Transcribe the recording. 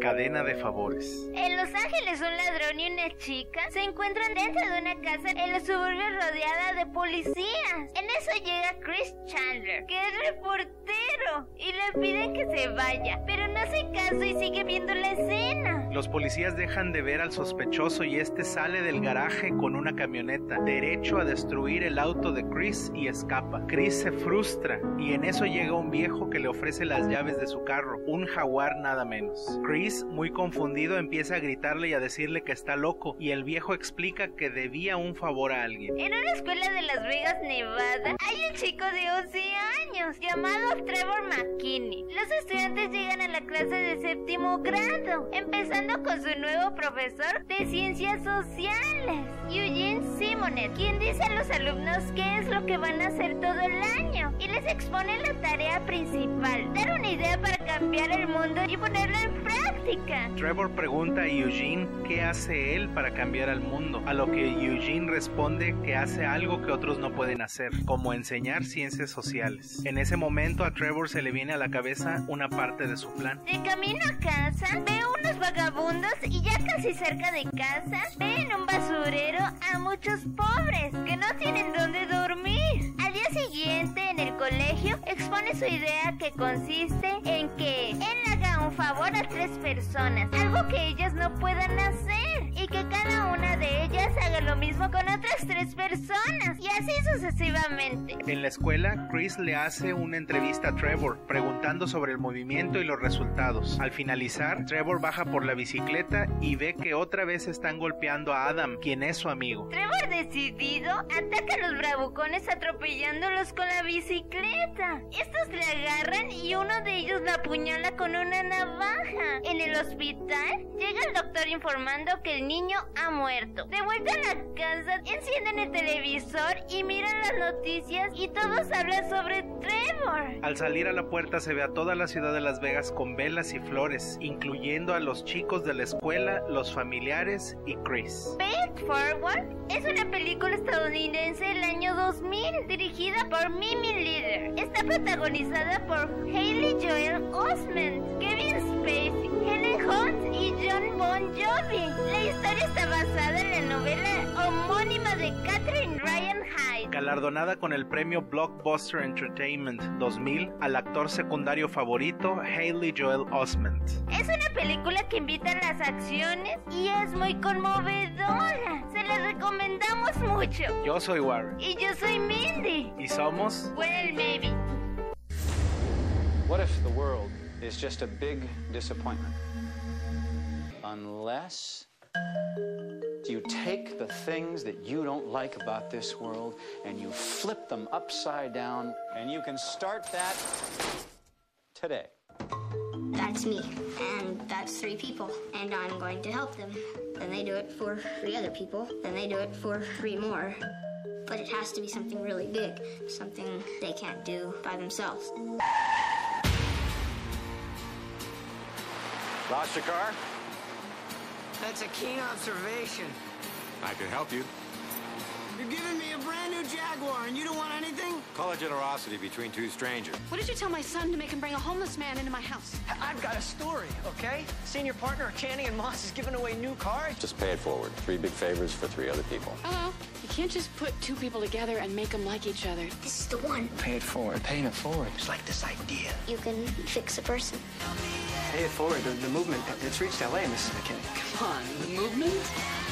Cadena de favores. En Los Ángeles, un ladrón y una chica se encuentran dentro de una casa en los suburbios rodeada de policías. En eso llega Chris Chandler, que es reportero, y le piden que se vaya, pero no hace caso y sigue viendo la escena. Los policías dejan de ver al sospechoso y este sale del garaje con una camioneta, derecho a destruir el auto de Chris y escapa. Chris se frustra y en eso llega un viejo que le ofrece las llaves de su carro, un jaguar nada menos. Chris, muy confundido, empieza a gritarle y a decirle que está loco y el viejo explica que debía un favor a alguien. En una escuela de Las Vegas, Nevada, hay un chico de 11 años llamado Trevor McKinney. Los estudiantes llegan a la clase de séptimo grado, empezando con su nuevo profesor de ciencias sociales, Eugene Simonet, quien dice a los alumnos qué es lo que van a hacer todo el año y les expone la tarea principal, dar una idea para cambiar el mundo y ponerla en práctica. Trevor pregunta a Eugene qué hace él para cambiar al mundo, a lo que Eugene responde que hace algo que otros no pueden hacer, como enseñar ciencias sociales. En ese momento a Trevor se le viene a la cabeza una parte de su plan. De camino a casa, ve unos vagabundos y ya casi cerca de casa, ve en un basurero a muchos pobres que no tienen dónde dormir. Al día siguiente, en el colegio, expone su idea que consiste en que él haga un favor a tres personas, algo que ellas no puedan hacer, y que cada una de ellas haga lo mismo con otras tres personas, y así sucesivamente. En la escuela, Chris le hace una entrevista a Trevor, preguntando sobre el movimiento y los resultados. Al finalizar, Trevor baja por la bicicleta y ve que otra vez están golpeando a Adam, quien es su amigo. Trevor decidido ataca a los bravucones atropellándolos con la bicicleta. Estos le agarran y uno de ellos la apuñala con una navaja. En el llega el doctor informando que el niño ha muerto. De vuelta a la casa, encienden el televisor y miran las noticias y todos hablan sobre Trevor. Al salir a la puerta se ve a toda la ciudad de Las Vegas con velas y flores, incluyendo a los chicos de la escuela, los familiares y Chris. Pay It Forward es una película estadounidense del año 2000 dirigida por Mimi Leader. Está protagonizada por Hailey Joel Osment, Kevin Spacey, Helen Hunt y John Bon Jovi. La historia está basada homónima de Catherine Ryan Hyde. Galardonada con el premio Blockbuster Entertainment 2000 al actor secundario favorito Hailey Joel Osment. Es una película que invita a las acciones y es muy conmovedora. Se la recomendamos mucho. Yo soy Warren. Y yo soy Mindy. Y somos... Well, maybe. What if the world is just a big disappointment? Unless you take the things that you don't like about this world and you flip them upside down, and you can start that today. That's me, and that's three people, and I'm going to help them. Then they do it for three other people, then they do it for three more. But it has to be something really big, something they can't do by themselves. Lost your car? That's a keen observation. I can help you. You're giving me a brand new Jaguar and you don't want anything? Call it generosity between two strangers. What did you tell my son to make him bring a homeless man into my house? I've got a story, okay? Senior partner Channing and Moss is giving away new cars. Just pay it forward. Three big favors for three other people. Hello? You can't just put two people together and make them like each other. This is the one. Pay it forward. Paying it forward. It's like this idea. You can fix a person. Pay it forward. The, the movement, it's reached LA, Mrs. McKinney. Come on, the movement?